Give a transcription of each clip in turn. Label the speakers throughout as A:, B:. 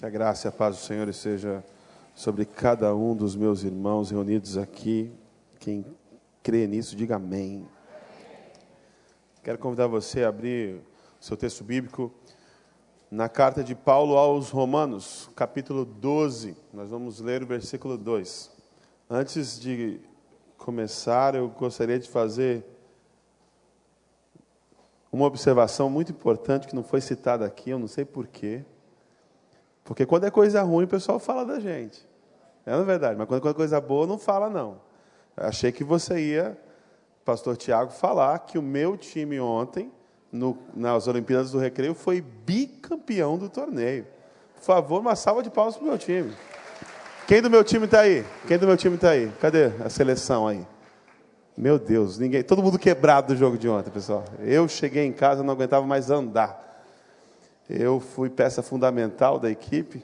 A: Que a graça e a paz do Senhor esteja sobre cada um dos meus irmãos reunidos aqui. Quem crê nisso, diga amém. Quero convidar você a abrir o seu texto bíblico na carta de Paulo aos Romanos, capítulo 12. Nós vamos ler o versículo 2. Antes de começar, eu gostaria de fazer uma observação muito importante que não foi citada aqui, eu não sei porquê. Porque quando é coisa ruim, o pessoal fala da gente. É na é verdade, mas quando é coisa boa, não fala, não. Achei que você ia, pastor Tiago, falar que o meu time ontem, no, nas Olimpíadas do Recreio, foi bicampeão do torneio. Por favor, uma salva de palmas para o meu time. Quem do meu time está aí? Quem do meu time está aí? Cadê a seleção aí? Meu Deus, ninguém, todo mundo quebrado do jogo de ontem, pessoal. Eu cheguei em casa, não aguentava mais andar. Eu fui peça fundamental da equipe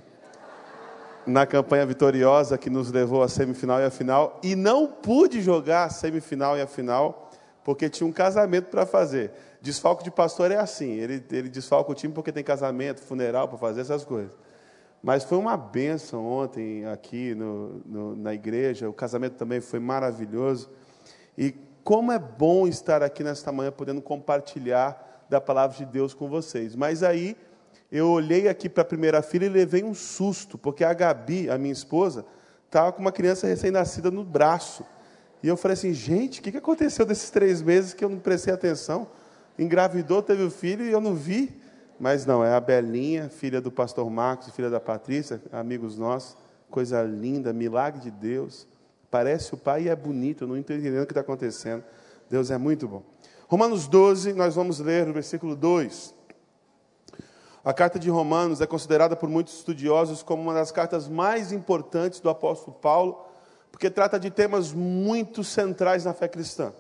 A: na campanha vitoriosa que nos levou à semifinal e à final e não pude jogar a semifinal e a final porque tinha um casamento para fazer. Desfalco de pastor é assim, ele, ele desfalca o time porque tem casamento, funeral para fazer essas coisas. Mas foi uma benção ontem aqui no, no, na igreja, o casamento também foi maravilhoso. E como é bom estar aqui nesta manhã podendo compartilhar da palavra de Deus com vocês. Mas aí eu olhei aqui para a primeira fila e levei um susto, porque a Gabi, a minha esposa, estava com uma criança recém-nascida no braço. E eu falei assim, gente, o que aconteceu desses três meses que eu não prestei atenção? Engravidou, teve o filho e eu não vi. Mas não, é a Belinha, filha do pastor Marcos, filha da Patrícia, amigos nossos. Coisa linda, milagre de Deus. Parece o pai e é bonito, eu não estou entendendo o que está acontecendo. Deus é muito bom. Romanos 12, nós vamos ler o versículo 2. A carta de Romanos é considerada por muitos estudiosos como uma das cartas mais importantes do apóstolo Paulo, porque trata de temas muito centrais na fé cristã.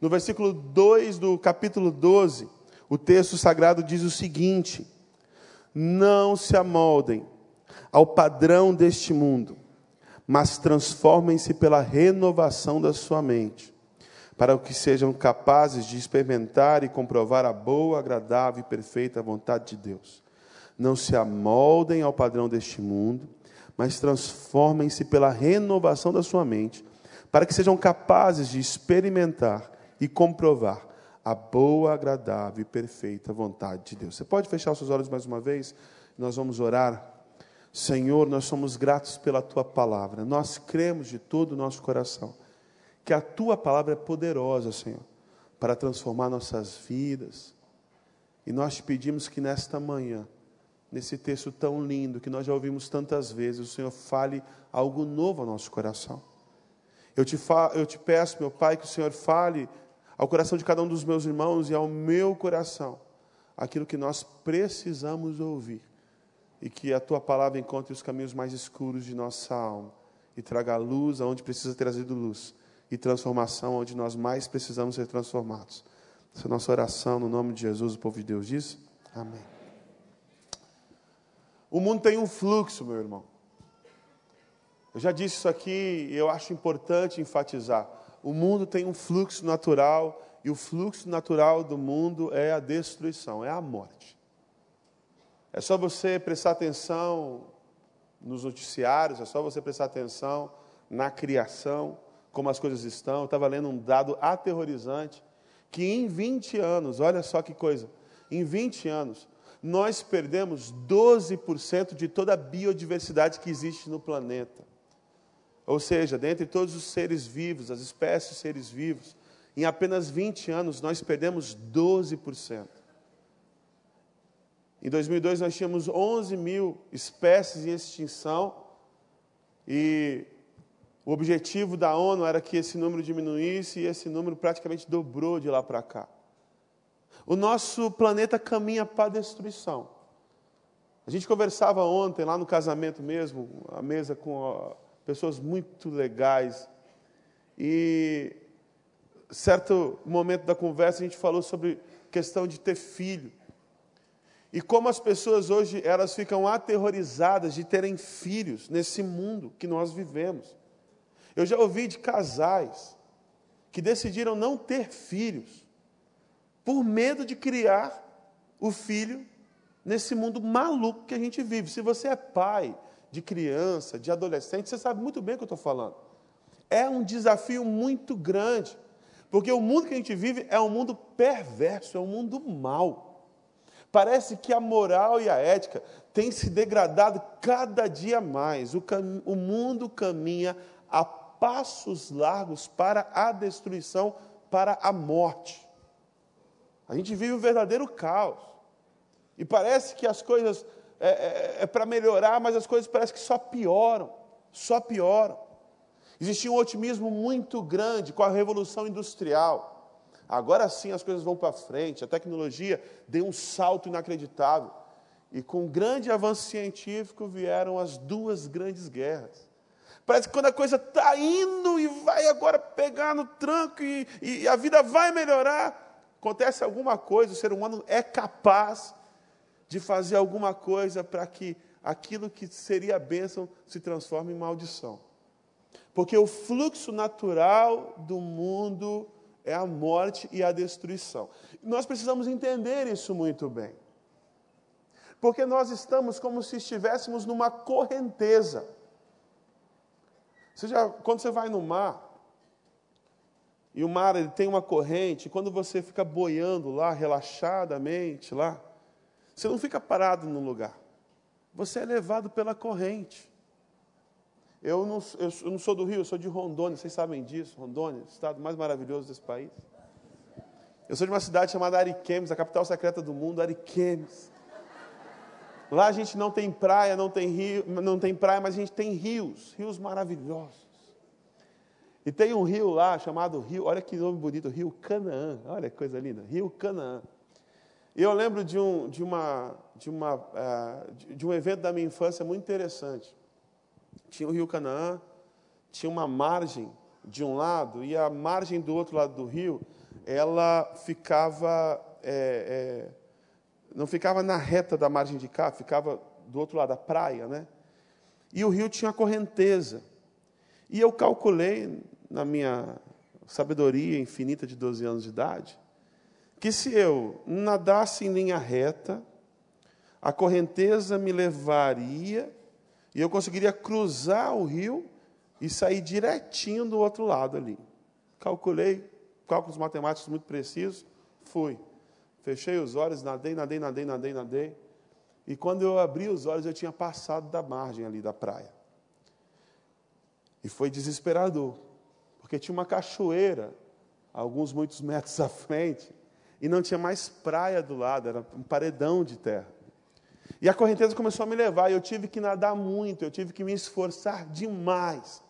A: No versículo 2 do capítulo 12, o texto sagrado diz o seguinte: Não se amoldem ao padrão deste mundo mas transformem-se pela renovação da sua mente, para que sejam capazes de experimentar e comprovar a boa, agradável e perfeita vontade de Deus. Não se amoldem ao padrão deste mundo, mas transformem-se pela renovação da sua mente, para que sejam capazes de experimentar e comprovar a boa, agradável e perfeita vontade de Deus. Você pode fechar os seus olhos mais uma vez? Nós vamos orar Senhor, nós somos gratos pela tua palavra. Nós cremos de todo o nosso coração que a tua palavra é poderosa, Senhor, para transformar nossas vidas. E nós te pedimos que nesta manhã, nesse texto tão lindo que nós já ouvimos tantas vezes, o Senhor fale algo novo ao nosso coração. Eu te, fa eu te peço, meu Pai, que o Senhor fale ao coração de cada um dos meus irmãos e ao meu coração aquilo que nós precisamos ouvir e que a tua palavra encontre os caminhos mais escuros de nossa alma e traga luz aonde precisa ter trazido luz e transformação onde nós mais precisamos ser transformados. Essa é a nossa oração no nome de Jesus, o povo de Deus diz. Amém. O mundo tem um fluxo, meu irmão. Eu já disse isso aqui e eu acho importante enfatizar. O mundo tem um fluxo natural e o fluxo natural do mundo é a destruição, é a morte. É só você prestar atenção nos noticiários, é só você prestar atenção na criação, como as coisas estão. Eu estava lendo um dado aterrorizante, que em 20 anos, olha só que coisa, em 20 anos, nós perdemos 12% de toda a biodiversidade que existe no planeta. Ou seja, dentre todos os seres vivos, as espécies seres vivos, em apenas 20 anos nós perdemos 12%. Em 2002 nós tínhamos 11 mil espécies em extinção e o objetivo da ONU era que esse número diminuísse e esse número praticamente dobrou de lá para cá. O nosso planeta caminha para a destruição. A gente conversava ontem lá no casamento mesmo, a mesa com pessoas muito legais. E certo momento da conversa a gente falou sobre questão de ter filho. E como as pessoas hoje elas ficam aterrorizadas de terem filhos nesse mundo que nós vivemos. Eu já ouvi de casais que decidiram não ter filhos por medo de criar o filho nesse mundo maluco que a gente vive. Se você é pai de criança, de adolescente, você sabe muito bem o que eu estou falando. É um desafio muito grande, porque o mundo que a gente vive é um mundo perverso, é um mundo mau. Parece que a moral e a ética têm se degradado cada dia mais. O, cam... o mundo caminha a passos largos para a destruição, para a morte. A gente vive um verdadeiro caos. E parece que as coisas é, é, é para melhorar, mas as coisas parecem que só pioram, só pioram. Existia um otimismo muito grande com a revolução industrial. Agora sim as coisas vão para frente, a tecnologia deu um salto inacreditável. E com um grande avanço científico vieram as duas grandes guerras. Parece que quando a coisa está indo e vai agora pegar no tranco e, e a vida vai melhorar, acontece alguma coisa, o ser humano é capaz de fazer alguma coisa para que aquilo que seria bênção se transforme em maldição. Porque o fluxo natural do mundo é a morte e a destruição. Nós precisamos entender isso muito bem. Porque nós estamos como se estivéssemos numa correnteza. Você já, quando você vai no mar, e o mar ele tem uma corrente, quando você fica boiando lá, relaxadamente lá, você não fica parado no lugar. Você é levado pela corrente. Eu não, eu não sou do Rio, eu sou de Rondônia, vocês sabem disso. Rondônia, estado mais maravilhoso desse país. Eu sou de uma cidade chamada Ariquemes, a capital secreta do mundo, Ariquemes. Lá a gente não tem praia, não tem rio, não tem praia, mas a gente tem rios, rios maravilhosos. E tem um rio lá chamado Rio, olha que nome bonito, Rio Canaã. Olha que coisa linda, Rio Canaã. E eu lembro de um, de, uma, de, uma, uh, de um evento da minha infância muito interessante. Tinha o Rio Canaã, tinha uma margem de um lado, e a margem do outro lado do rio, ela ficava é, é, não ficava na reta da margem de cá, ficava do outro lado da praia, né? E o rio tinha correnteza. E eu calculei, na minha sabedoria infinita de 12 anos de idade, que se eu nadasse em linha reta, a correnteza me levaria e eu conseguiria cruzar o rio e sair direitinho do outro lado ali. Calculei, cálculos matemáticos muito precisos, fui. Fechei os olhos, nadei, nadei, nadei, nadei, nadei. E quando eu abri os olhos, eu tinha passado da margem ali da praia. E foi desesperador, porque tinha uma cachoeira, alguns muitos metros à frente, e não tinha mais praia do lado, era um paredão de terra. E a correnteza começou a me levar, e eu tive que nadar muito, eu tive que me esforçar demais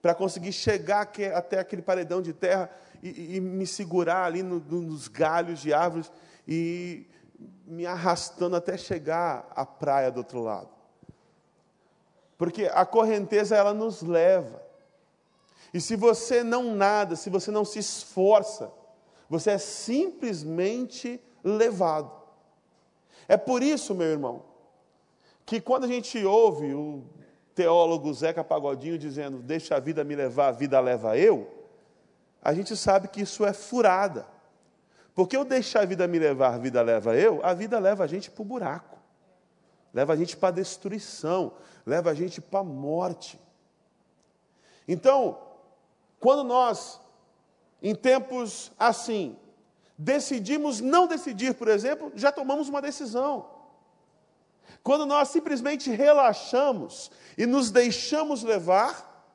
A: para conseguir chegar até aquele paredão de terra e, e me segurar ali no, nos galhos de árvores e me arrastando até chegar à praia do outro lado. Porque a correnteza ela nos leva. E se você não nada, se você não se esforça, você é simplesmente levado. É por isso, meu irmão, que quando a gente ouve o teólogo Zeca Pagodinho dizendo: Deixa a vida me levar, a vida leva eu, a gente sabe que isso é furada. Porque eu deixar a vida me levar, a vida leva eu, a vida leva a gente para o buraco, leva a gente para a destruição, leva a gente para a morte. Então, quando nós, em tempos assim, decidimos não decidir, por exemplo, já tomamos uma decisão. Quando nós simplesmente relaxamos e nos deixamos levar,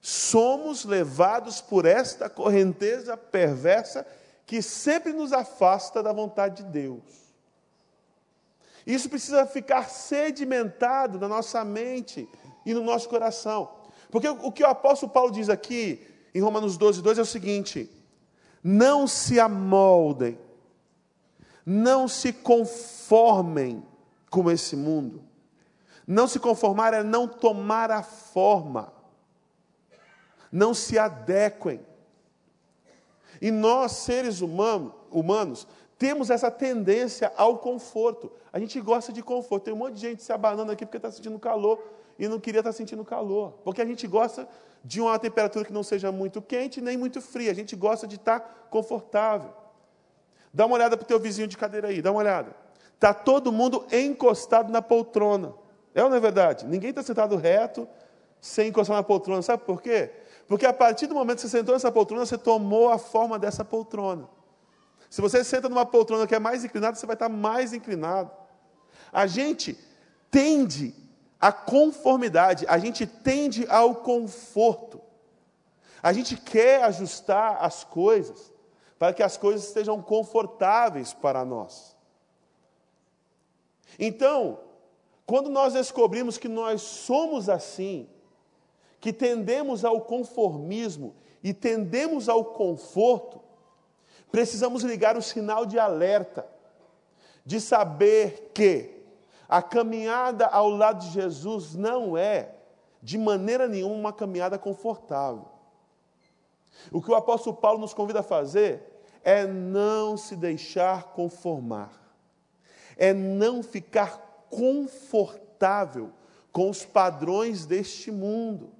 A: somos levados por esta correnteza perversa que sempre nos afasta da vontade de Deus. Isso precisa ficar sedimentado na nossa mente e no nosso coração. Porque o que o apóstolo Paulo diz aqui, em Romanos 12, 2, é o seguinte: não se amoldem, não se conformem com esse mundo. Não se conformar é não tomar a forma, não se adequem. E nós, seres humanos, temos essa tendência ao conforto. A gente gosta de conforto. Tem um monte de gente se abanando aqui porque está sentindo calor e não queria estar tá sentindo calor. Porque a gente gosta de uma temperatura que não seja muito quente nem muito fria. A gente gosta de estar tá confortável. Dá uma olhada para o teu vizinho de cadeira aí, dá uma olhada. Está todo mundo encostado na poltrona. É ou não é verdade? Ninguém está sentado reto sem encostar na poltrona. Sabe por quê? Porque a partir do momento que você sentou nessa poltrona, você tomou a forma dessa poltrona. Se você senta numa poltrona que é mais inclinada, você vai estar mais inclinado. A gente tende à conformidade, a gente tende ao conforto. A gente quer ajustar as coisas para que as coisas estejam confortáveis para nós. Então, quando nós descobrimos que nós somos assim, que tendemos ao conformismo e tendemos ao conforto, precisamos ligar o sinal de alerta, de saber que a caminhada ao lado de Jesus não é, de maneira nenhuma, uma caminhada confortável. O que o apóstolo Paulo nos convida a fazer é não se deixar conformar, é não ficar confortável com os padrões deste mundo,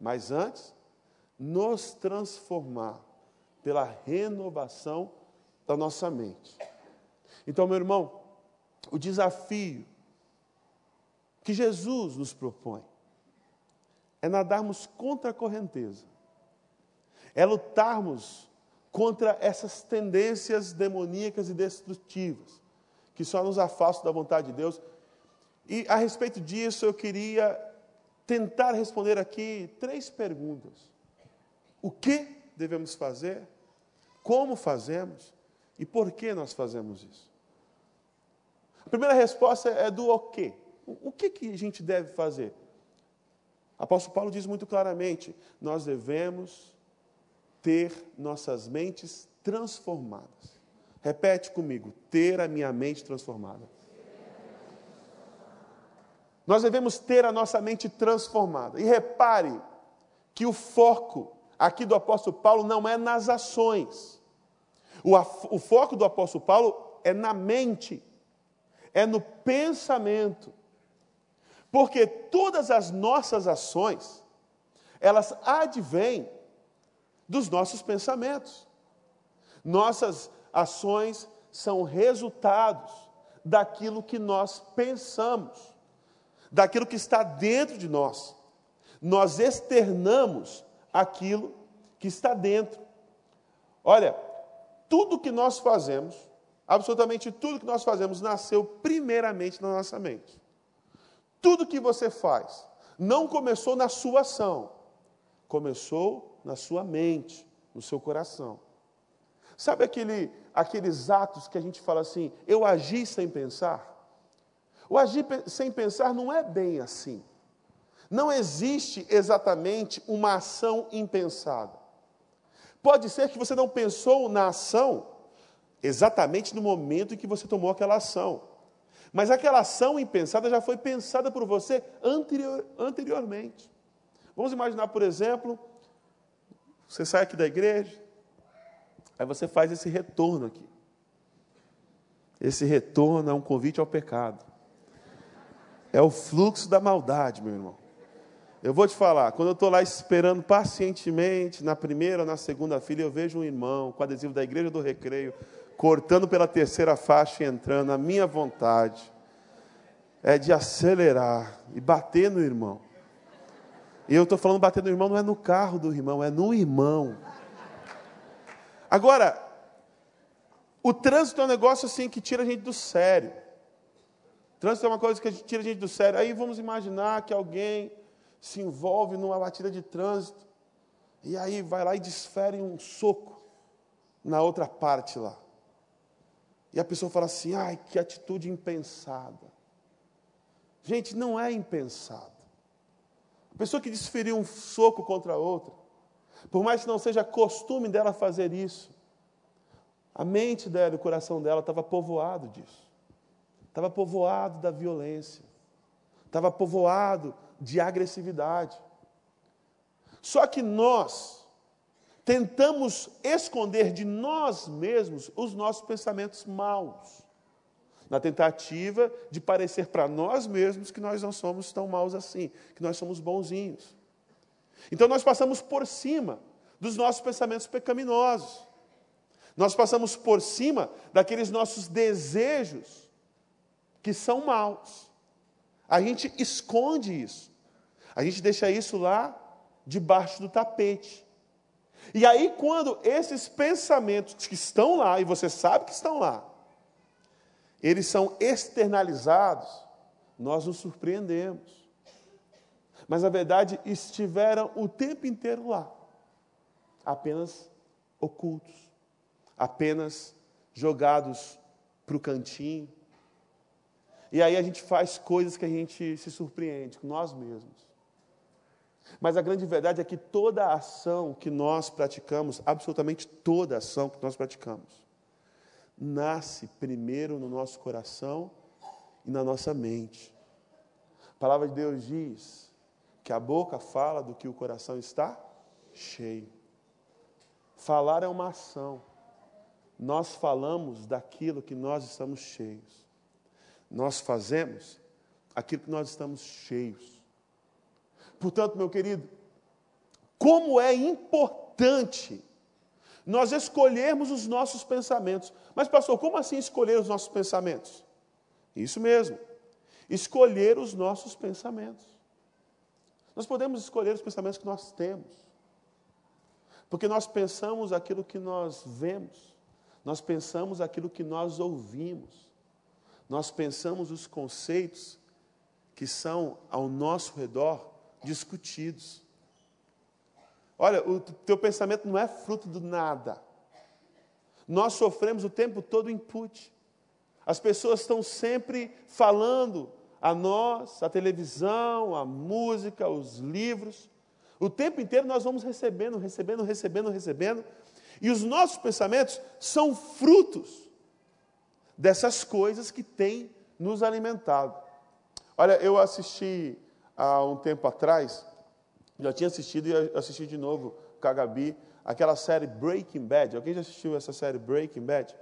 A: mas antes, nos transformar pela renovação da nossa mente. Então, meu irmão, o desafio que Jesus nos propõe é nadarmos contra a correnteza, é lutarmos contra essas tendências demoníacas e destrutivas que só nos afastam da vontade de Deus. E a respeito disso, eu queria tentar responder aqui três perguntas: o que devemos fazer? Como fazemos? E por que nós fazemos isso? A primeira resposta é do o quê. O que, que a gente deve fazer? Apóstolo Paulo diz muito claramente: nós devemos ter nossas mentes transformadas. Repete comigo: ter a minha mente transformada. Nós devemos ter a nossa mente transformada. E repare que o foco aqui do apóstolo Paulo não é nas ações. O, o foco do apóstolo Paulo é na mente é no pensamento. Porque todas as nossas ações, elas advêm dos nossos pensamentos. Nossas ações são resultados daquilo que nós pensamos, daquilo que está dentro de nós. Nós externamos aquilo que está dentro. Olha, tudo que nós fazemos Absolutamente tudo que nós fazemos nasceu primeiramente na nossa mente. Tudo que você faz não começou na sua ação, começou na sua mente, no seu coração. Sabe aquele, aqueles atos que a gente fala assim, eu agi sem pensar? O agir sem pensar não é bem assim. Não existe exatamente uma ação impensada. Pode ser que você não pensou na ação, exatamente no momento em que você tomou aquela ação. Mas aquela ação impensada já foi pensada por você anterior, anteriormente. Vamos imaginar, por exemplo, você sai aqui da igreja, aí você faz esse retorno aqui. Esse retorno é um convite ao pecado. É o fluxo da maldade, meu irmão. Eu vou te falar, quando eu estou lá esperando pacientemente, na primeira ou na segunda fila, eu vejo um irmão com adesivo da igreja do recreio, cortando pela terceira faixa e entrando, a minha vontade é de acelerar e bater no irmão. E eu estou falando bater no irmão, não é no carro do irmão, é no irmão. Agora, o trânsito é um negócio assim que tira a gente do sério. O trânsito é uma coisa que tira a gente do sério. Aí vamos imaginar que alguém se envolve numa batida de trânsito e aí vai lá e desfere um soco na outra parte lá. E a pessoa fala assim: ai, que atitude impensada. Gente, não é impensado. A pessoa que desferiu um soco contra a outra, por mais que não seja costume dela fazer isso, a mente dela o coração dela estava povoado disso. Estava povoado da violência. Estava povoado de agressividade. Só que nós, tentamos esconder de nós mesmos os nossos pensamentos maus, na tentativa de parecer para nós mesmos que nós não somos tão maus assim, que nós somos bonzinhos. Então nós passamos por cima dos nossos pensamentos pecaminosos. Nós passamos por cima daqueles nossos desejos que são maus. A gente esconde isso. A gente deixa isso lá debaixo do tapete. E aí, quando esses pensamentos que estão lá, e você sabe que estão lá, eles são externalizados, nós nos surpreendemos. Mas, na verdade, estiveram o tempo inteiro lá, apenas ocultos, apenas jogados para o cantinho. E aí a gente faz coisas que a gente se surpreende com nós mesmos. Mas a grande verdade é que toda ação que nós praticamos, absolutamente toda ação que nós praticamos, nasce primeiro no nosso coração e na nossa mente. A palavra de Deus diz que a boca fala do que o coração está cheio. Falar é uma ação. Nós falamos daquilo que nós estamos cheios. Nós fazemos aquilo que nós estamos cheios. Portanto, meu querido, como é importante nós escolhermos os nossos pensamentos. Mas, pastor, como assim escolher os nossos pensamentos? Isso mesmo, escolher os nossos pensamentos. Nós podemos escolher os pensamentos que nós temos, porque nós pensamos aquilo que nós vemos, nós pensamos aquilo que nós ouvimos, nós pensamos os conceitos que são ao nosso redor discutidos. Olha, o teu pensamento não é fruto do nada. Nós sofremos o tempo todo input. As pessoas estão sempre falando a nós, a televisão, a música, os livros. O tempo inteiro nós vamos recebendo, recebendo, recebendo, recebendo. E os nossos pensamentos são frutos dessas coisas que têm nos alimentado. Olha, eu assisti há um tempo atrás, já tinha assistido e assisti de novo com a Gabi, aquela série Breaking Bad. Alguém já assistiu essa série Breaking Bad?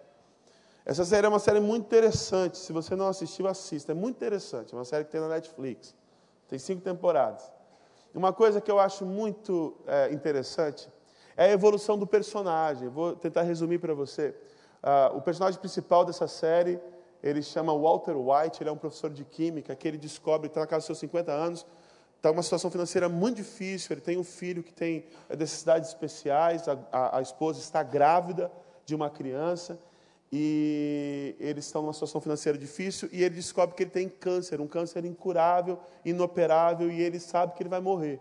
A: Essa série é uma série muito interessante. Se você não assistiu, assista. É muito interessante. É uma série que tem na Netflix. Tem cinco temporadas. Uma coisa que eu acho muito é, interessante é a evolução do personagem. Vou tentar resumir para você. Uh, o personagem principal dessa série ele chama Walter White, ele é um professor de química, que ele descobre, está na casa dos seus 50 anos, está numa situação financeira muito difícil, ele tem um filho que tem necessidades especiais, a, a, a esposa está grávida de uma criança, e eles estão numa situação financeira difícil, e ele descobre que ele tem câncer, um câncer incurável, inoperável, e ele sabe que ele vai morrer.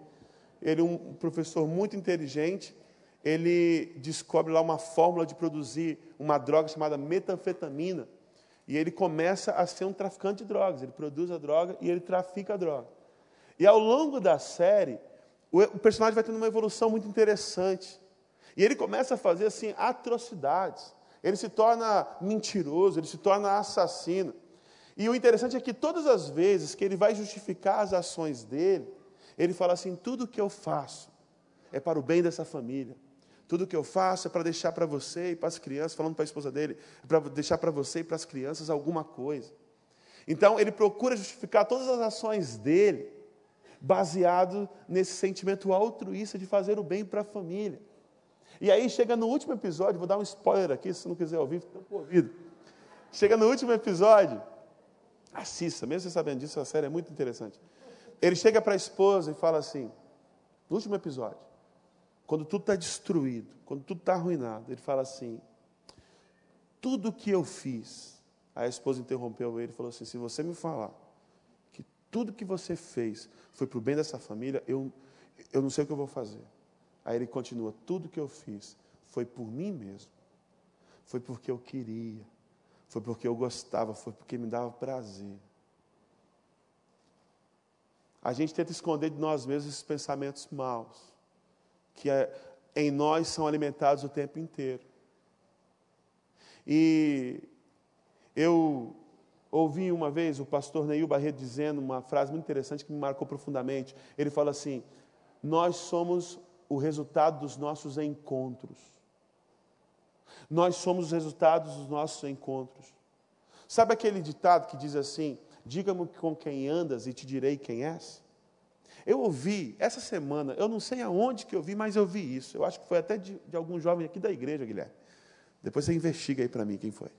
A: Ele é um professor muito inteligente, ele descobre lá uma fórmula de produzir uma droga chamada metanfetamina, e ele começa a ser um traficante de drogas. Ele produz a droga e ele trafica a droga. E ao longo da série, o personagem vai tendo uma evolução muito interessante. E ele começa a fazer assim atrocidades. Ele se torna mentiroso, ele se torna assassino. E o interessante é que todas as vezes que ele vai justificar as ações dele, ele fala assim: tudo que eu faço é para o bem dessa família. Tudo que eu faço é para deixar para você e para as crianças, falando para a esposa dele, é para deixar para você e para as crianças alguma coisa. Então, ele procura justificar todas as ações dele, baseado nesse sentimento altruísta de fazer o bem para a família. E aí, chega no último episódio, vou dar um spoiler aqui, se não quiser ouvir, fica por ouvido. Chega no último episódio, assista, mesmo você sabendo disso, a série é muito interessante. Ele chega para a esposa e fala assim, no último episódio, quando tudo está destruído, quando tudo está arruinado, ele fala assim: tudo que eu fiz. Aí a esposa interrompeu ele e falou assim: se você me falar que tudo que você fez foi para o bem dessa família, eu, eu não sei o que eu vou fazer. Aí ele continua: tudo que eu fiz foi por mim mesmo, foi porque eu queria, foi porque eu gostava, foi porque me dava prazer. A gente tenta esconder de nós mesmos esses pensamentos maus que é, em nós são alimentados o tempo inteiro. E eu ouvi uma vez o pastor Neil Barreto dizendo uma frase muito interessante que me marcou profundamente. Ele fala assim: Nós somos o resultado dos nossos encontros. Nós somos os resultados dos nossos encontros. Sabe aquele ditado que diz assim: Diga-me com quem andas e te direi quem és? Eu ouvi essa semana, eu não sei aonde que eu vi, mas eu vi isso. Eu acho que foi até de, de algum jovem aqui da igreja, Guilherme. Depois você investiga aí para mim quem foi.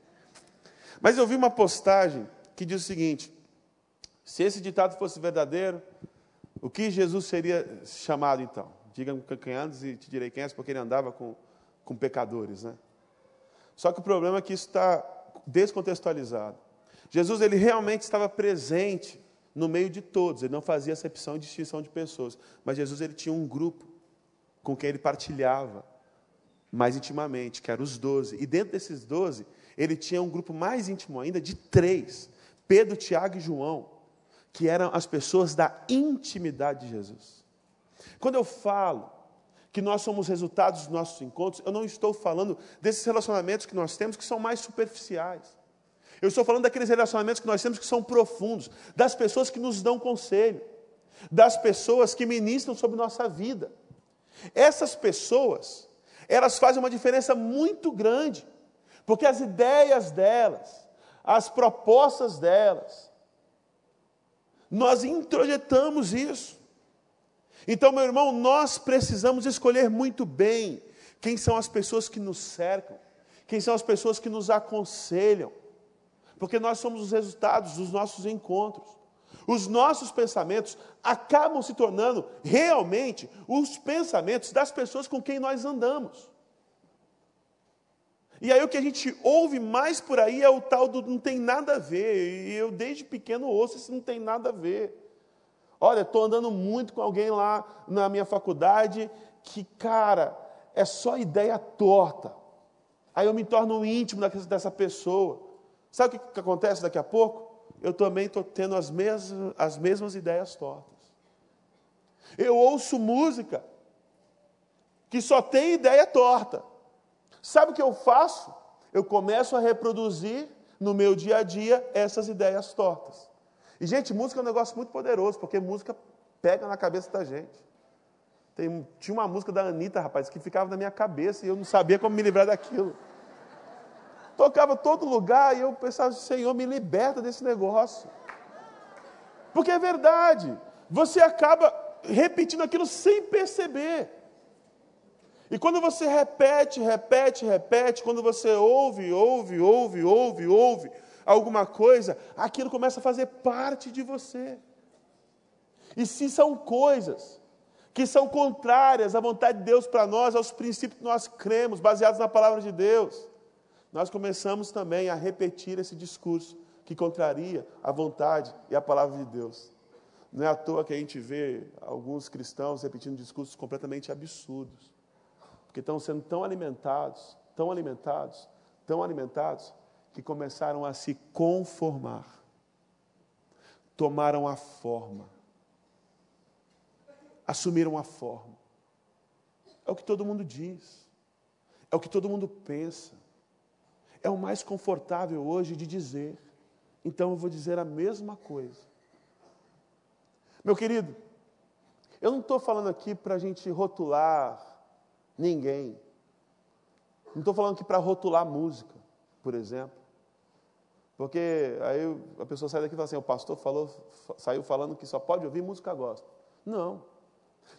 A: Mas eu vi uma postagem que diz o seguinte: se esse ditado fosse verdadeiro, o que Jesus seria chamado então? Diga-me quem antes e te direi quem é, porque ele andava com, com pecadores, né? Só que o problema é que isso está descontextualizado. Jesus ele realmente estava presente no meio de todos, ele não fazia acepção e distinção de pessoas, mas Jesus ele tinha um grupo com quem ele partilhava mais intimamente, que eram os doze. E dentro desses doze, ele tinha um grupo mais íntimo ainda de três: Pedro, Tiago e João, que eram as pessoas da intimidade de Jesus. Quando eu falo que nós somos resultados dos nossos encontros, eu não estou falando desses relacionamentos que nós temos que são mais superficiais. Eu estou falando daqueles relacionamentos que nós temos que são profundos, das pessoas que nos dão conselho, das pessoas que ministram sobre nossa vida. Essas pessoas, elas fazem uma diferença muito grande, porque as ideias delas, as propostas delas, nós introjetamos isso. Então, meu irmão, nós precisamos escolher muito bem quem são as pessoas que nos cercam, quem são as pessoas que nos aconselham, porque nós somos os resultados dos nossos encontros. Os nossos pensamentos acabam se tornando realmente os pensamentos das pessoas com quem nós andamos. E aí o que a gente ouve mais por aí é o tal do não tem nada a ver. E eu desde pequeno ouço isso não tem nada a ver. Olha, estou andando muito com alguém lá na minha faculdade que, cara, é só ideia torta. Aí eu me torno íntimo dessa pessoa. Sabe o que, que acontece daqui a pouco? Eu também estou tendo as mesmas, as mesmas ideias tortas. Eu ouço música que só tem ideia torta. Sabe o que eu faço? Eu começo a reproduzir no meu dia a dia essas ideias tortas. E, gente, música é um negócio muito poderoso, porque música pega na cabeça da gente. Tem, tinha uma música da Anitta, rapaz, que ficava na minha cabeça e eu não sabia como me livrar daquilo. Tocava todo lugar e eu pensava, Senhor, me liberta desse negócio. Porque é verdade. Você acaba repetindo aquilo sem perceber. E quando você repete, repete, repete, quando você ouve, ouve, ouve, ouve, ouve alguma coisa, aquilo começa a fazer parte de você. E se são coisas que são contrárias à vontade de Deus para nós, aos princípios que nós cremos, baseados na palavra de Deus, nós começamos também a repetir esse discurso que contraria a vontade e a palavra de Deus. Não é à toa que a gente vê alguns cristãos repetindo discursos completamente absurdos, porque estão sendo tão alimentados, tão alimentados, tão alimentados, que começaram a se conformar, tomaram a forma, assumiram a forma. É o que todo mundo diz, é o que todo mundo pensa, é o mais confortável hoje de dizer. Então eu vou dizer a mesma coisa. Meu querido, eu não estou falando aqui para a gente rotular ninguém. Não estou falando aqui para rotular música, por exemplo. Porque aí a pessoa sai daqui e fala assim: o pastor falou, saiu falando que só pode ouvir música gospel. Não.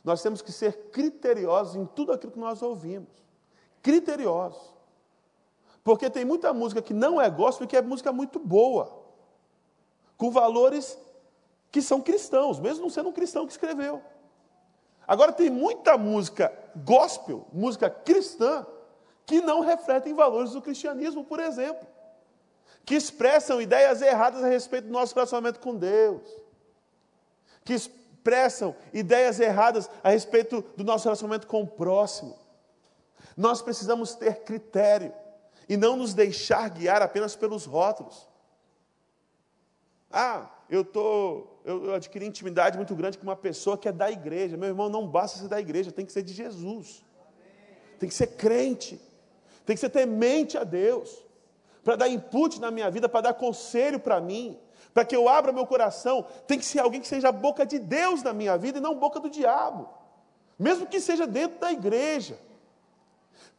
A: Nós temos que ser criteriosos em tudo aquilo que nós ouvimos. Criteriosos. Porque tem muita música que não é gospel e que é música muito boa, com valores que são cristãos, mesmo não sendo um cristão que escreveu. Agora tem muita música gospel, música cristã, que não refletem valores do cristianismo, por exemplo, que expressam ideias erradas a respeito do nosso relacionamento com Deus, que expressam ideias erradas a respeito do nosso relacionamento com o próximo. Nós precisamos ter critério e não nos deixar guiar apenas pelos rótulos. Ah, eu, tô, eu, eu adquiri intimidade muito grande com uma pessoa que é da igreja. Meu irmão, não basta ser da igreja, tem que ser de Jesus. Tem que ser crente. Tem que ser temente a Deus. Para dar input na minha vida, para dar conselho para mim. Para que eu abra meu coração. Tem que ser alguém que seja a boca de Deus na minha vida e não boca do diabo. Mesmo que seja dentro da igreja.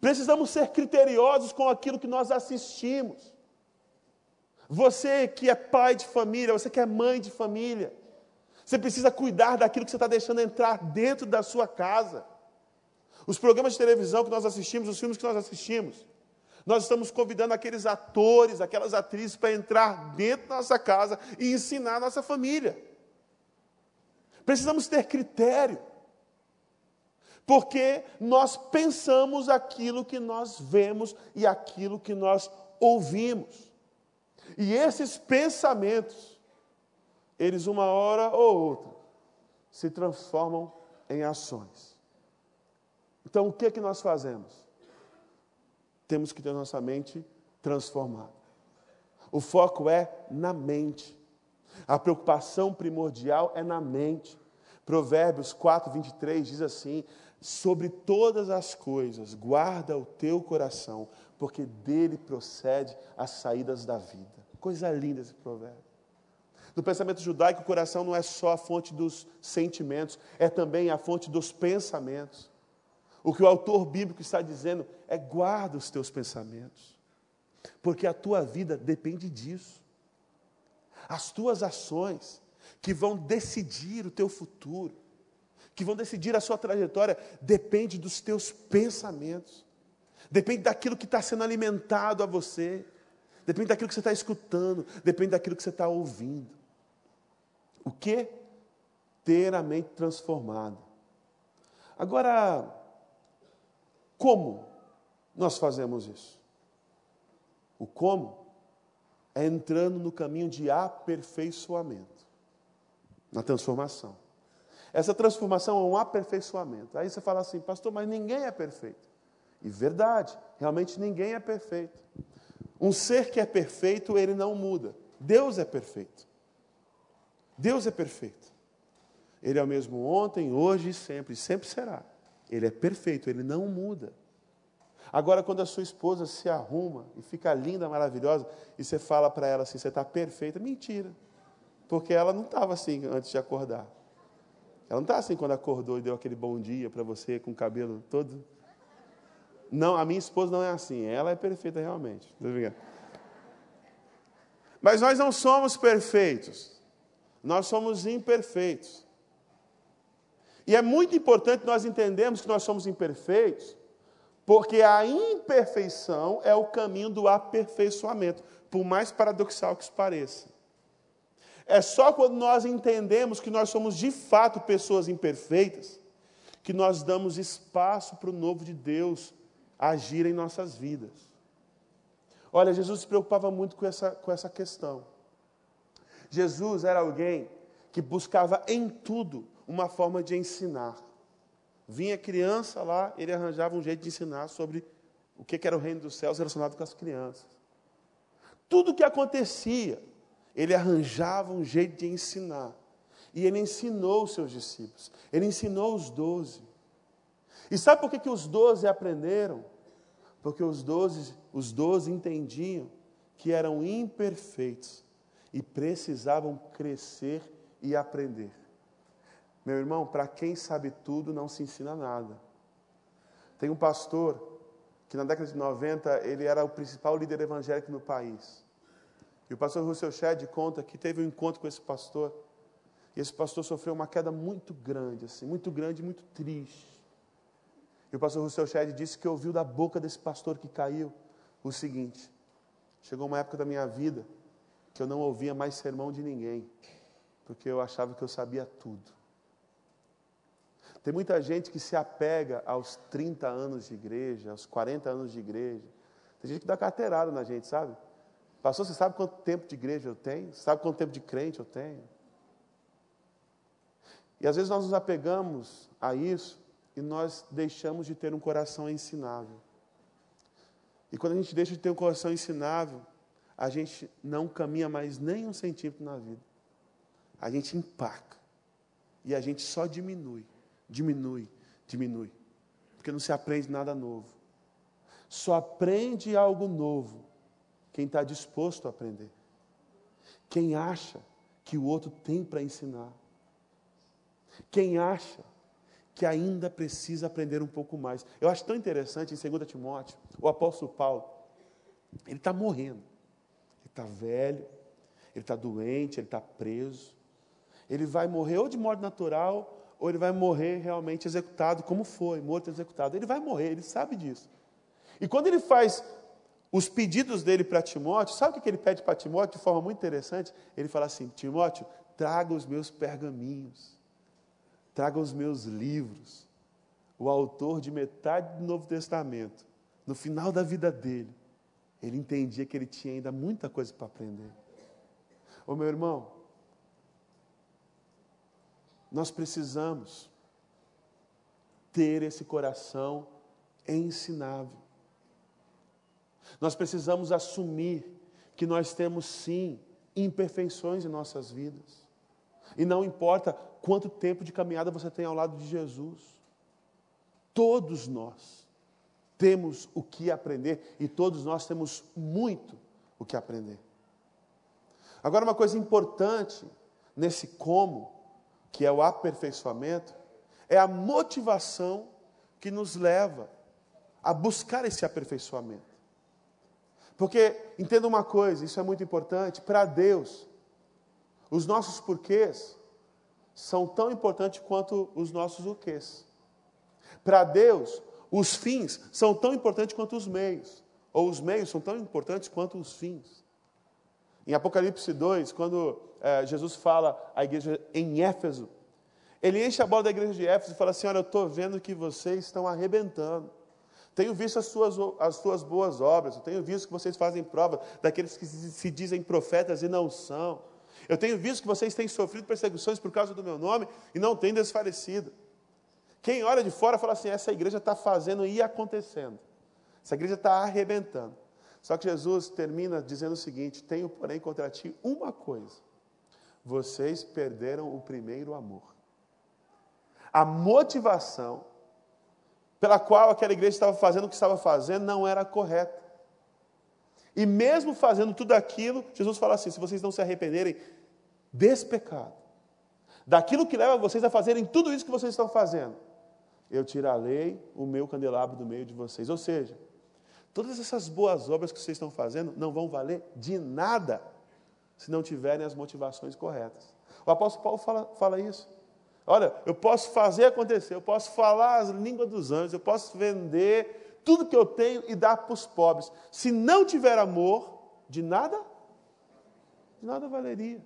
A: Precisamos ser criteriosos com aquilo que nós assistimos. Você que é pai de família, você que é mãe de família, você precisa cuidar daquilo que você está deixando entrar dentro da sua casa. Os programas de televisão que nós assistimos, os filmes que nós assistimos, Nós estamos convidando aqueles atores, aquelas atrizes para entrar dentro da nossa casa e ensinar a nossa família. Precisamos ter critério. Porque nós pensamos aquilo que nós vemos e aquilo que nós ouvimos. E esses pensamentos, eles uma hora ou outra se transformam em ações. Então, o que é que nós fazemos? Temos que ter nossa mente transformada. O foco é na mente. A preocupação primordial é na mente. Provérbios 4, 23 diz assim: Sobre todas as coisas, guarda o teu coração, porque dele procede as saídas da vida. Coisa linda esse provérbio. No pensamento judaico, o coração não é só a fonte dos sentimentos, é também a fonte dos pensamentos. O que o autor bíblico está dizendo é: guarda os teus pensamentos, porque a tua vida depende disso. As tuas ações que vão decidir o teu futuro, que vão decidir a sua trajetória, depende dos teus pensamentos, depende daquilo que está sendo alimentado a você, depende daquilo que você está escutando, depende daquilo que você está ouvindo. O que? Ter a mente transformada. Agora, como nós fazemos isso? O como é entrando no caminho de aperfeiçoamento, na transformação. Essa transformação é um aperfeiçoamento. Aí você fala assim, pastor, mas ninguém é perfeito. E verdade, realmente ninguém é perfeito. Um ser que é perfeito, ele não muda. Deus é perfeito. Deus é perfeito. Ele é o mesmo ontem, hoje e sempre, sempre será. Ele é perfeito, ele não muda. Agora, quando a sua esposa se arruma e fica linda, maravilhosa, e você fala para ela assim: você está perfeita, mentira. Porque ela não estava assim antes de acordar. Ela não está assim quando acordou e deu aquele bom dia para você com o cabelo todo. Não, a minha esposa não é assim. Ela é perfeita realmente. Mas nós não somos perfeitos. Nós somos imperfeitos. E é muito importante nós entendermos que nós somos imperfeitos, porque a imperfeição é o caminho do aperfeiçoamento, por mais paradoxal que isso pareça. É só quando nós entendemos que nós somos de fato pessoas imperfeitas, que nós damos espaço para o novo de Deus agir em nossas vidas. Olha, Jesus se preocupava muito com essa, com essa questão. Jesus era alguém que buscava em tudo uma forma de ensinar. Vinha criança lá, ele arranjava um jeito de ensinar sobre o que era o reino dos céus relacionado com as crianças. Tudo o que acontecia, ele arranjava um jeito de ensinar. E ele ensinou os seus discípulos. Ele ensinou os doze. E sabe por que, que os doze aprenderam? Porque os doze, os doze entendiam que eram imperfeitos e precisavam crescer e aprender. Meu irmão, para quem sabe tudo, não se ensina nada. Tem um pastor que na década de 90 ele era o principal líder evangélico no país. E o pastor Russell Shedd conta que teve um encontro com esse pastor. E esse pastor sofreu uma queda muito grande, assim, muito grande, muito triste. E o pastor Russell Shedd disse que ouviu da boca desse pastor que caiu o seguinte: chegou uma época da minha vida que eu não ouvia mais sermão de ninguém, porque eu achava que eu sabia tudo. Tem muita gente que se apega aos 30 anos de igreja, aos 40 anos de igreja. Tem gente que dá carteirada na gente, sabe? Pastor, você sabe quanto tempo de igreja eu tenho? Você sabe quanto tempo de crente eu tenho? E às vezes nós nos apegamos a isso e nós deixamos de ter um coração ensinável. E quando a gente deixa de ter um coração ensinável, a gente não caminha mais nem um centímetro na vida. A gente empaca. E a gente só diminui diminui, diminui. Porque não se aprende nada novo. Só aprende algo novo quem está disposto a aprender. Quem acha que o outro tem para ensinar. Quem acha que ainda precisa aprender um pouco mais. Eu acho tão interessante em 2 Timóteo, o apóstolo Paulo, ele está morrendo. Ele está velho, ele está doente, ele está preso. Ele vai morrer ou de modo natural ou ele vai morrer realmente executado, como foi, morto executado. Ele vai morrer, ele sabe disso. E quando ele faz os pedidos dele para Timóteo, sabe o que ele pede para Timóteo de forma muito interessante? Ele fala assim: Timóteo, traga os meus pergaminhos, traga os meus livros. O autor de metade do Novo Testamento, no final da vida dele, ele entendia que ele tinha ainda muita coisa para aprender. Ô meu irmão, nós precisamos ter esse coração ensinável. Nós precisamos assumir que nós temos sim imperfeições em nossas vidas. E não importa quanto tempo de caminhada você tem ao lado de Jesus. Todos nós temos o que aprender e todos nós temos muito o que aprender. Agora, uma coisa importante nesse como, que é o aperfeiçoamento, é a motivação que nos leva a buscar esse aperfeiçoamento. Porque, entenda uma coisa, isso é muito importante, para Deus, os nossos porquês são tão importantes quanto os nossos o quês. Para Deus, os fins são tão importantes quanto os meios, ou os meios são tão importantes quanto os fins. Em Apocalipse 2, quando é, Jesus fala à igreja em Éfeso, ele enche a bola da igreja de Éfeso e fala assim: Olha, eu estou vendo que vocês estão arrebentando. Tenho visto as suas, as suas boas obras, eu tenho visto que vocês fazem prova daqueles que se dizem profetas e não são. Eu tenho visto que vocês têm sofrido perseguições por causa do meu nome e não têm desfalecido. Quem olha de fora fala assim: essa igreja está fazendo e acontecendo. Essa igreja está arrebentando. Só que Jesus termina dizendo o seguinte: Tenho, porém, contra ti uma coisa. Vocês perderam o primeiro amor. A motivação pela qual aquela igreja estava fazendo o que estava fazendo não era correta. E mesmo fazendo tudo aquilo, Jesus fala assim: se vocês não se arrependerem desse pecado, daquilo que leva vocês a fazerem tudo isso que vocês estão fazendo, eu tirarei o meu candelabro do meio de vocês. Ou seja, todas essas boas obras que vocês estão fazendo não vão valer de nada se não tiverem as motivações corretas. O apóstolo Paulo fala, fala isso. Olha, eu posso fazer acontecer, eu posso falar as línguas dos anjos, eu posso vender tudo que eu tenho e dar para os pobres. Se não tiver amor, de nada, de nada valeria.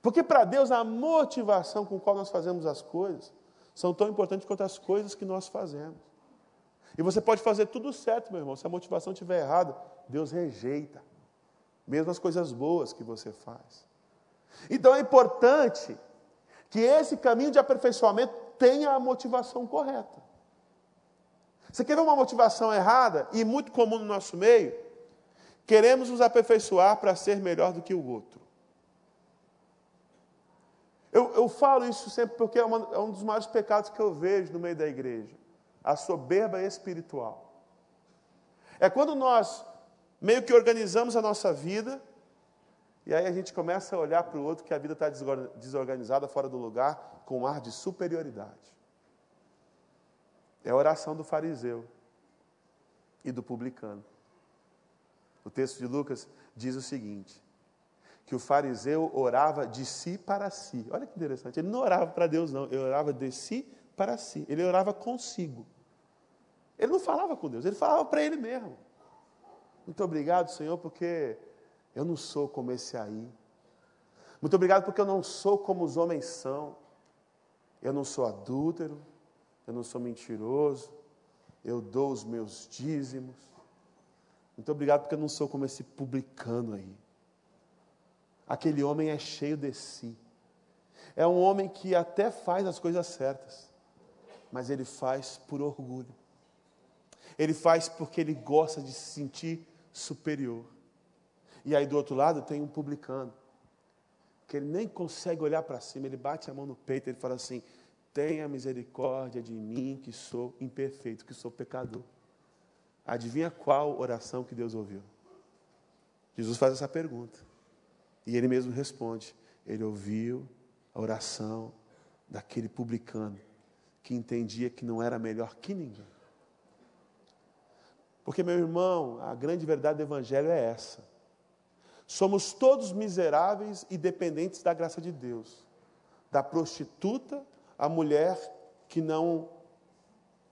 A: Porque para Deus a motivação com qual nós fazemos as coisas são tão importantes quanto as coisas que nós fazemos. E você pode fazer tudo certo, meu irmão. Se a motivação estiver errada, Deus rejeita. Mesmo as coisas boas que você faz. Então é importante que esse caminho de aperfeiçoamento tenha a motivação correta. Você quer ver uma motivação errada e muito comum no nosso meio? Queremos nos aperfeiçoar para ser melhor do que o outro. Eu, eu falo isso sempre porque é, uma, é um dos maiores pecados que eu vejo no meio da igreja a soberba espiritual. É quando nós meio que organizamos a nossa vida e aí a gente começa a olhar para o outro que a vida está desorganizada, fora do lugar, com um ar de superioridade. É a oração do fariseu e do publicano. O texto de Lucas diz o seguinte: que o fariseu orava de si para si. Olha que interessante. Ele não orava para Deus, não. Ele orava de si para si. Ele orava consigo. Ele não falava com Deus, ele falava para ele mesmo. Muito obrigado, Senhor, porque eu não sou como esse aí. Muito obrigado porque eu não sou como os homens são. Eu não sou adúltero, eu não sou mentiroso, eu dou os meus dízimos. Muito obrigado porque eu não sou como esse publicano aí. Aquele homem é cheio de si. É um homem que até faz as coisas certas, mas ele faz por orgulho. Ele faz porque ele gosta de se sentir superior. E aí do outro lado tem um publicano, que ele nem consegue olhar para cima, ele bate a mão no peito, ele fala assim: tenha misericórdia de mim, que sou imperfeito, que sou pecador. Adivinha qual oração que Deus ouviu? Jesus faz essa pergunta. E ele mesmo responde: Ele ouviu a oração daquele publicano que entendia que não era melhor que ninguém. Porque, meu irmão, a grande verdade do Evangelho é essa. Somos todos miseráveis e dependentes da graça de Deus. Da prostituta à mulher que não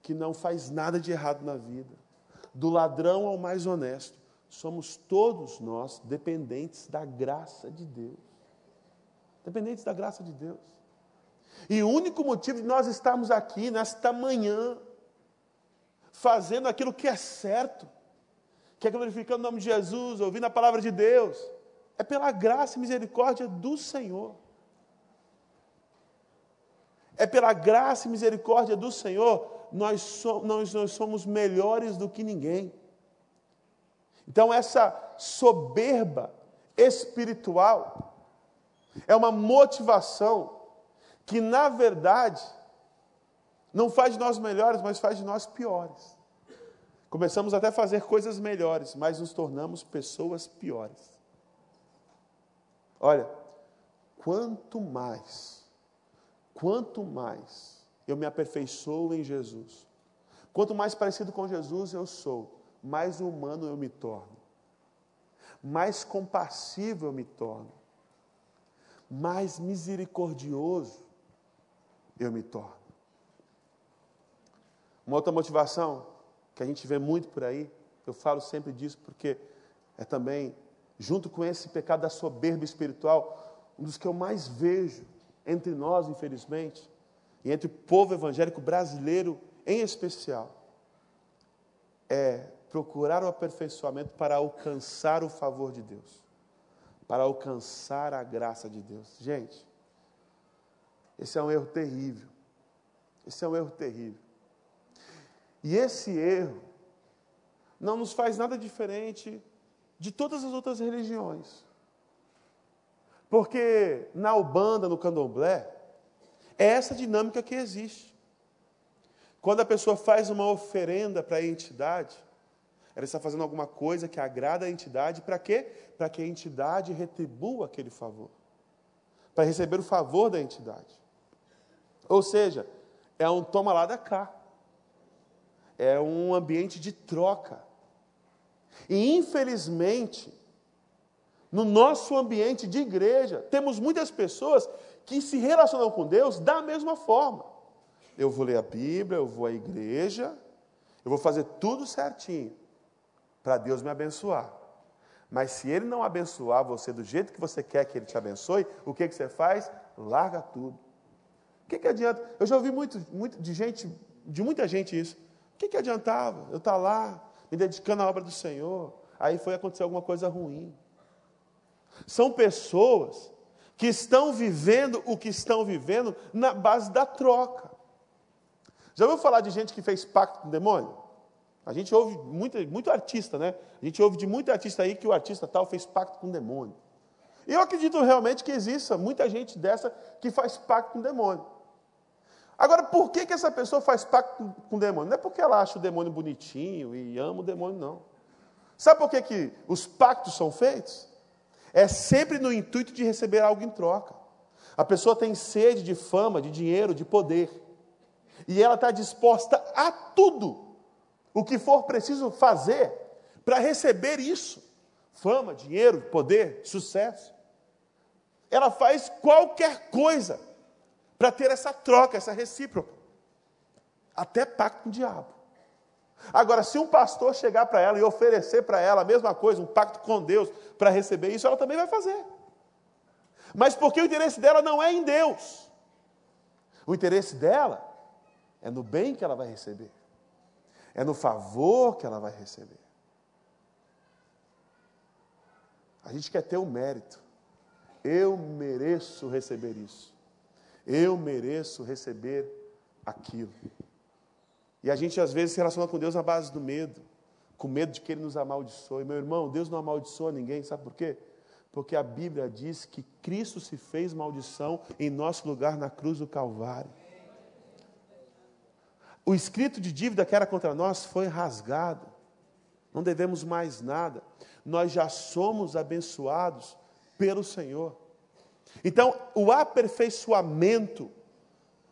A: que não faz nada de errado na vida. do ladrão ao mais honesto, somos todos nós dependentes da graça de Deus. Dependentes da graça de Deus. E o único motivo de nós estarmos aqui nesta manhã, fazendo aquilo que é certo, que é glorificando o nome de Jesus, ouvindo a palavra de Deus, é pela graça e misericórdia do Senhor. É pela graça e misericórdia do Senhor, nós, so, nós, nós somos melhores do que ninguém. Então, essa soberba espiritual é uma motivação que, na verdade, não faz de nós melhores, mas faz de nós piores. Começamos até a fazer coisas melhores, mas nos tornamos pessoas piores. Olha, quanto mais, quanto mais eu me aperfeiçoo em Jesus, quanto mais parecido com Jesus eu sou, mais humano eu me torno, mais compassivo eu me torno, mais misericordioso eu me torno. Uma outra motivação que a gente vê muito por aí, eu falo sempre disso porque é também, junto com esse pecado da soberba espiritual, um dos que eu mais vejo entre nós, infelizmente, e entre o povo evangélico brasileiro em especial, é procurar o aperfeiçoamento para alcançar o favor de Deus, para alcançar a graça de Deus. Gente, esse é um erro terrível. Esse é um erro terrível. E esse erro não nos faz nada diferente de todas as outras religiões. Porque na Ubanda, no Candomblé, é essa dinâmica que existe. Quando a pessoa faz uma oferenda para a entidade, ela está fazendo alguma coisa que agrada a entidade, para quê? Para que a entidade retribua aquele favor. Para receber o favor da entidade. Ou seja, é um toma lá da cá. É um ambiente de troca. E infelizmente, no nosso ambiente de igreja, temos muitas pessoas que se relacionam com Deus da mesma forma. Eu vou ler a Bíblia, eu vou à igreja, eu vou fazer tudo certinho para Deus me abençoar. Mas se Ele não abençoar você do jeito que você quer que Ele te abençoe, o que, que você faz? Larga tudo. O que, que adianta? Eu já ouvi muito, muito de gente, de muita gente isso. Que, que adiantava? Eu estar tá lá, me dedicando à obra do Senhor, aí foi acontecer alguma coisa ruim. São pessoas que estão vivendo o que estão vivendo na base da troca. Já ouviu falar de gente que fez pacto com o demônio? A gente ouve muito, muito artista, né? A gente ouve de muito artista aí que o artista tal fez pacto com o demônio. E eu acredito realmente que exista muita gente dessa que faz pacto com o demônio. Agora, por que, que essa pessoa faz pacto com o demônio? Não é porque ela acha o demônio bonitinho e ama o demônio, não. Sabe por que, que os pactos são feitos? É sempre no intuito de receber algo em troca. A pessoa tem sede de fama, de dinheiro, de poder. E ela está disposta a tudo o que for preciso fazer para receber isso: fama, dinheiro, poder, sucesso. Ela faz qualquer coisa para ter essa troca, essa recíproca. Até pacto com o diabo. Agora, se um pastor chegar para ela e oferecer para ela a mesma coisa, um pacto com Deus, para receber isso, ela também vai fazer. Mas porque o interesse dela não é em Deus. O interesse dela é no bem que ela vai receber é no favor que ela vai receber. A gente quer ter o um mérito. Eu mereço receber isso. Eu mereço receber aquilo. E a gente às vezes se relaciona com Deus na base do medo, com medo de que Ele nos amaldiçoe. Meu irmão, Deus não amaldiçoa ninguém, sabe por quê? Porque a Bíblia diz que Cristo se fez maldição em nosso lugar na cruz do Calvário. O escrito de dívida que era contra nós foi rasgado. Não devemos mais nada. Nós já somos abençoados pelo Senhor. Então, o aperfeiçoamento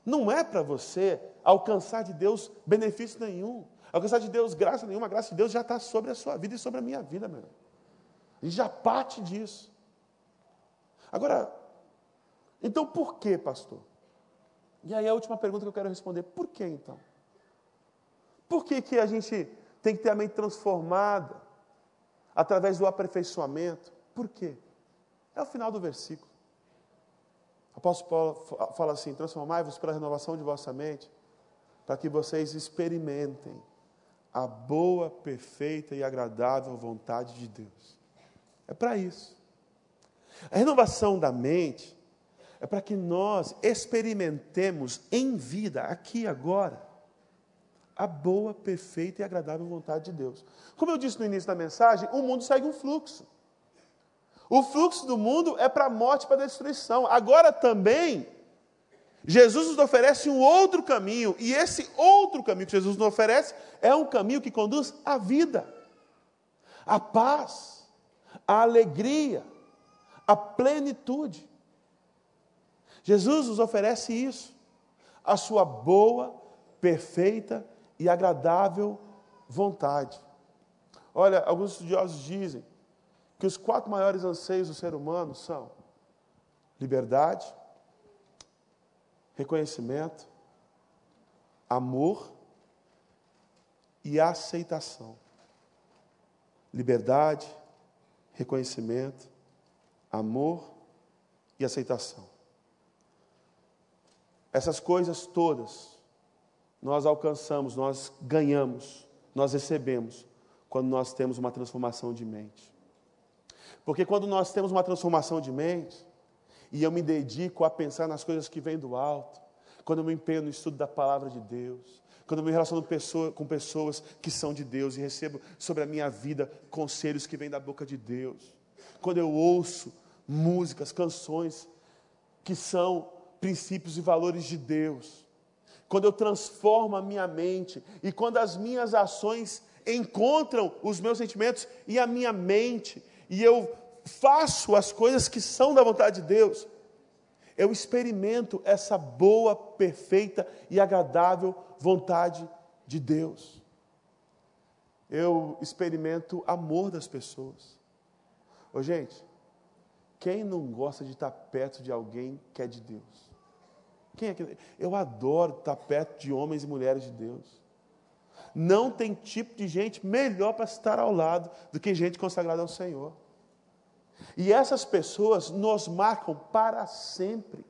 A: não é para você alcançar de Deus benefício nenhum. Alcançar de Deus graça nenhuma. A graça de Deus já está sobre a sua vida e sobre a minha vida, meu gente já parte disso. Agora, então por que, pastor? E aí a última pergunta que eu quero responder: por que então? Por que, que a gente tem que ter a mente transformada através do aperfeiçoamento. Por quê? É o final do versículo. O apóstolo Paulo fala assim: transformai-vos pela renovação de vossa mente, para que vocês experimentem a boa, perfeita e agradável vontade de Deus. É para isso. A renovação da mente é para que nós experimentemos em vida, aqui agora, a boa, perfeita e agradável vontade de Deus. Como eu disse no início da mensagem, o mundo segue um fluxo. O fluxo do mundo é para a morte, para a destruição. Agora também, Jesus nos oferece um outro caminho, e esse outro caminho que Jesus nos oferece é um caminho que conduz à vida, à paz, à alegria, à plenitude. Jesus nos oferece isso, a sua boa, perfeita e agradável vontade. Olha, alguns estudiosos dizem que os quatro maiores anseios do ser humano são liberdade, reconhecimento, amor e aceitação. Liberdade, reconhecimento, amor e aceitação. Essas coisas todas nós alcançamos, nós ganhamos, nós recebemos quando nós temos uma transformação de mente. Porque quando nós temos uma transformação de mente, e eu me dedico a pensar nas coisas que vêm do alto, quando eu me empenho no estudo da palavra de Deus, quando eu me relaciono com pessoas que são de Deus e recebo sobre a minha vida conselhos que vêm da boca de Deus, quando eu ouço músicas, canções que são princípios e valores de Deus, quando eu transformo a minha mente e quando as minhas ações encontram os meus sentimentos e a minha mente, e eu faço as coisas que são da vontade de Deus, eu experimento essa boa, perfeita e agradável vontade de Deus. Eu experimento amor das pessoas. Ô, gente, quem não gosta de estar perto de alguém que é de Deus? Quem é que... Eu adoro estar perto de homens e mulheres de Deus. Não tem tipo de gente melhor para estar ao lado do que gente consagrada ao Senhor. E essas pessoas nos marcam para sempre.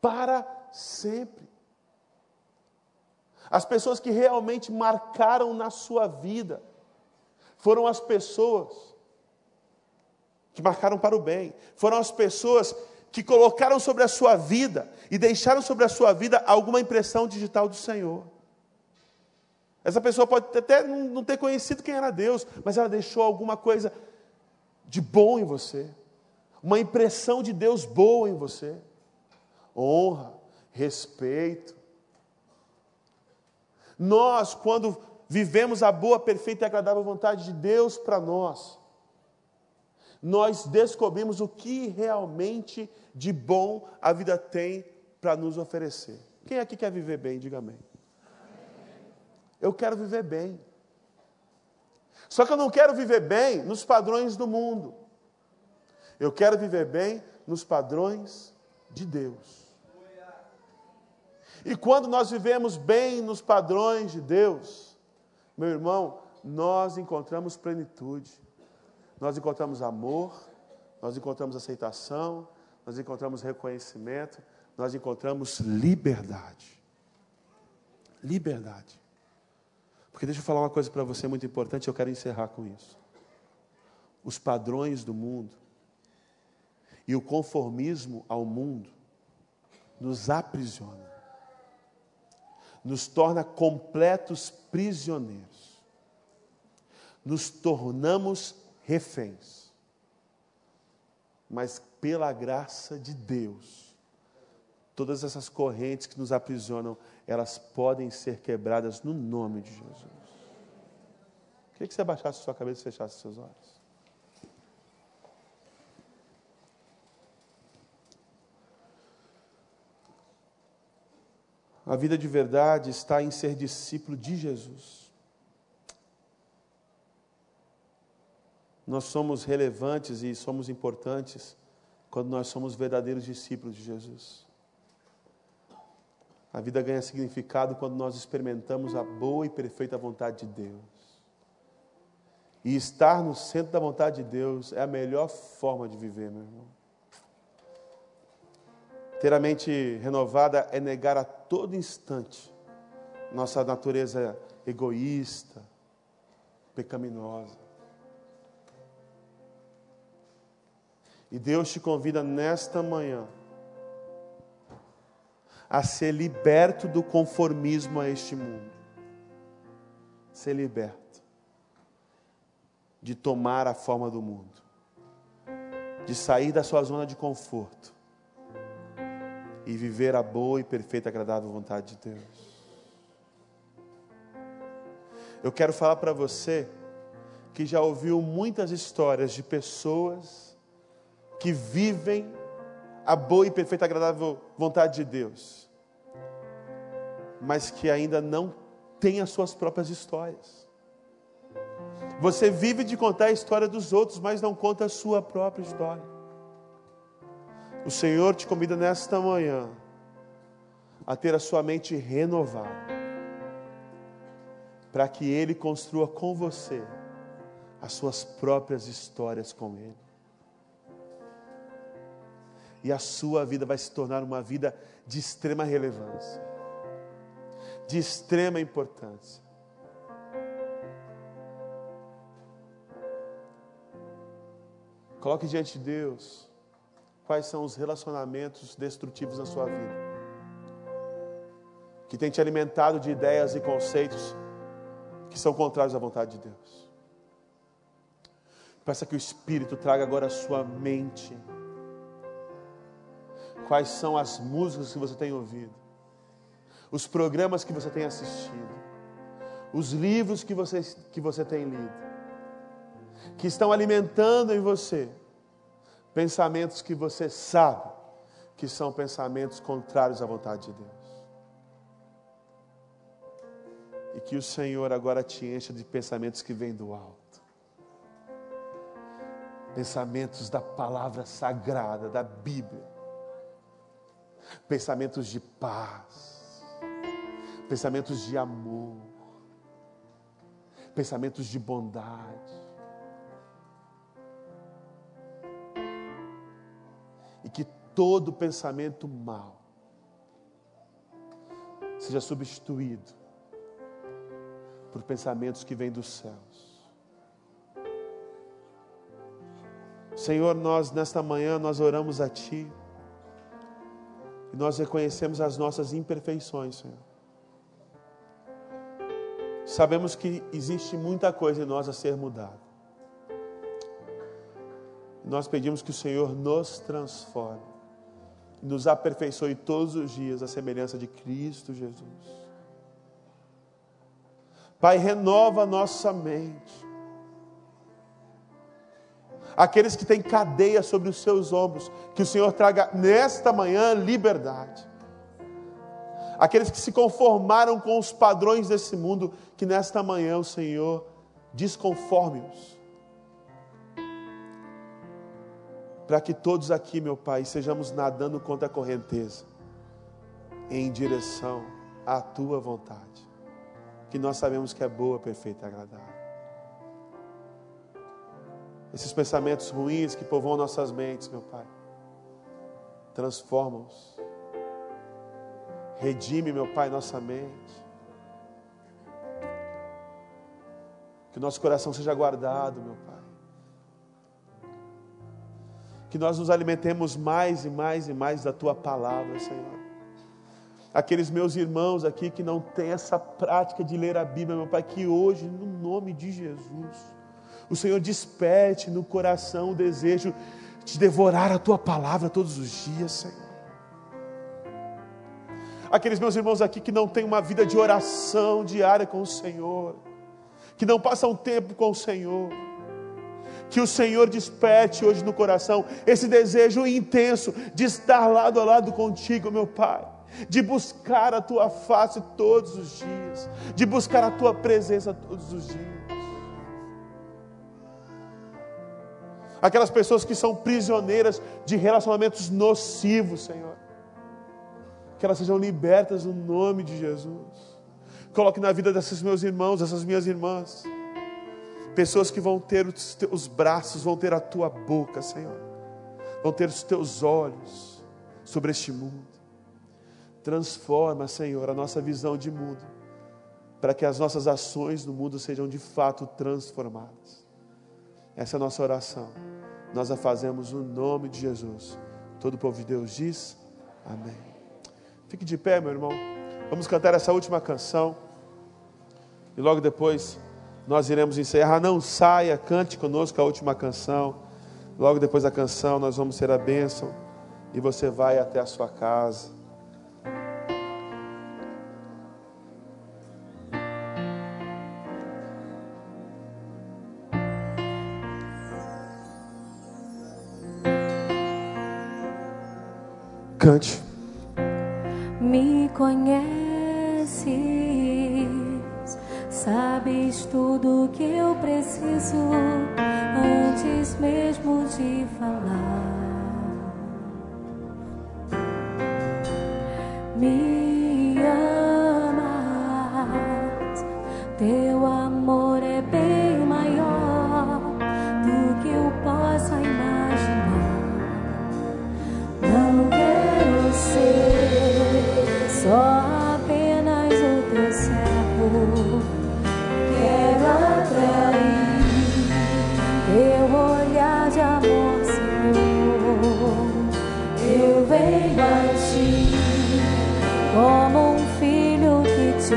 A: Para sempre. As pessoas que realmente marcaram na sua vida foram as pessoas que marcaram para o bem, foram as pessoas que colocaram sobre a sua vida e deixaram sobre a sua vida alguma impressão digital do Senhor. Essa pessoa pode até não ter conhecido quem era Deus, mas ela deixou alguma coisa de bom em você, uma impressão de Deus boa em você. Honra, respeito. Nós, quando vivemos a boa, perfeita e agradável vontade de Deus para nós, nós descobrimos o que realmente de bom a vida tem para nos oferecer. Quem aqui quer viver bem? Diga amém. Eu quero viver bem. Só que eu não quero viver bem nos padrões do mundo. Eu quero viver bem nos padrões de Deus. E quando nós vivemos bem nos padrões de Deus, meu irmão, nós encontramos plenitude, nós encontramos amor, nós encontramos aceitação, nós encontramos reconhecimento, nós encontramos liberdade. Liberdade. Porque deixa eu falar uma coisa para você muito importante, eu quero encerrar com isso. Os padrões do mundo e o conformismo ao mundo nos aprisiona, nos torna completos prisioneiros, nos tornamos reféns. Mas pela graça de Deus, todas essas correntes que nos aprisionam, elas podem ser quebradas no nome de Jesus. Queria que você abaixasse sua cabeça e fechasse seus olhos. A vida de verdade está em ser discípulo de Jesus. Nós somos relevantes e somos importantes quando nós somos verdadeiros discípulos de Jesus. A vida ganha significado quando nós experimentamos a boa e perfeita vontade de Deus. E estar no centro da vontade de Deus é a melhor forma de viver, meu irmão. Ter a mente renovada é negar a todo instante nossa natureza egoísta, pecaminosa. E Deus te convida nesta manhã a ser liberto do conformismo a este mundo. Ser liberto de tomar a forma do mundo, de sair da sua zona de conforto e viver a boa e perfeita, agradável vontade de Deus. Eu quero falar para você que já ouviu muitas histórias de pessoas que vivem a boa e perfeita, agradável vontade de Deus, mas que ainda não têm as suas próprias histórias. Você vive de contar a história dos outros, mas não conta a sua própria história. O Senhor te convida nesta manhã a ter a sua mente renovada, para que Ele construa com você as suas próprias histórias com Ele e a sua vida vai se tornar uma vida de extrema relevância, de extrema importância. Coloque diante de Deus quais são os relacionamentos destrutivos na sua vida, que tem te alimentado de ideias e conceitos que são contrários à vontade de Deus. Peça que o Espírito traga agora a sua mente quais são as músicas que você tem ouvido, os programas que você tem assistido, os livros que você, que você tem lido, que estão alimentando em você pensamentos que você sabe que são pensamentos contrários à vontade de Deus. E que o Senhor agora te encha de pensamentos que vêm do alto. Pensamentos da palavra sagrada, da Bíblia pensamentos de paz, pensamentos de amor, pensamentos de bondade. E que todo pensamento mal seja substituído por pensamentos que vêm dos céus. Senhor, nós nesta manhã nós oramos a Ti. E nós reconhecemos as nossas imperfeições, Senhor. Sabemos que existe muita coisa em nós a ser mudada. Nós pedimos que o Senhor nos transforme, nos aperfeiçoe todos os dias a semelhança de Cristo Jesus. Pai, renova nossa mente aqueles que têm cadeia sobre os seus ombros, que o Senhor traga nesta manhã liberdade. Aqueles que se conformaram com os padrões desse mundo, que nesta manhã o Senhor desconforme-os. Para que todos aqui, meu Pai, sejamos nadando contra a correnteza, em direção à tua vontade, que nós sabemos que é boa, perfeita e agradável esses pensamentos ruins que povoam nossas mentes, meu Pai. Transforma-os. Redime, meu Pai, nossa mente. Que o nosso coração seja guardado, meu Pai. Que nós nos alimentemos mais e mais e mais da Tua palavra, Senhor. Aqueles meus irmãos aqui que não têm essa prática de ler a Bíblia, meu Pai, que hoje, no nome de Jesus, o Senhor desperte no coração o desejo de devorar a tua palavra todos os dias, Senhor. Aqueles meus irmãos aqui que não têm uma vida de oração diária com o Senhor, que não passam tempo com o Senhor, que o Senhor desperte hoje no coração esse desejo intenso de estar lado a lado contigo, meu Pai, de buscar a tua face todos os dias, de buscar a tua presença todos os dias. Aquelas pessoas que são prisioneiras de relacionamentos nocivos, Senhor. que elas sejam libertas no nome de Jesus. Coloque na vida desses meus irmãos, dessas minhas irmãs, pessoas que vão ter os teus braços, vão ter a tua boca, Senhor, vão ter os teus olhos sobre este mundo. Transforma, Senhor, a nossa visão de mundo, para que as nossas ações no mundo sejam de fato transformadas. Essa é a nossa oração. Nós a fazemos no nome de Jesus. Todo o povo de Deus diz: Amém. Fique de pé, meu irmão. Vamos cantar essa última canção. E logo depois nós iremos encerrar. Não saia, cante conosco a última canção. Logo depois da canção nós vamos ser a bênção. E você vai até a sua casa. Cante.
B: Me conheces, sabes tudo que eu preciso antes mesmo de falar. Me amas, teu amor Eu venho a ti como um filho que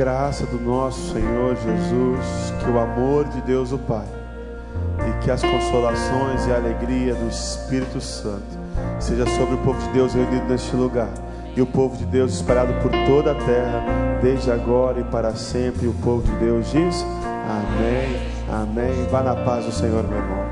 A: graça do nosso Senhor Jesus, que o amor de Deus o Pai e que as consolações e a alegria do Espírito Santo seja sobre o povo de Deus reunido neste lugar e o povo de Deus espalhado por toda a terra, desde agora e para sempre. O povo de Deus diz: Amém, Amém. Vá na paz do Senhor, meu irmão.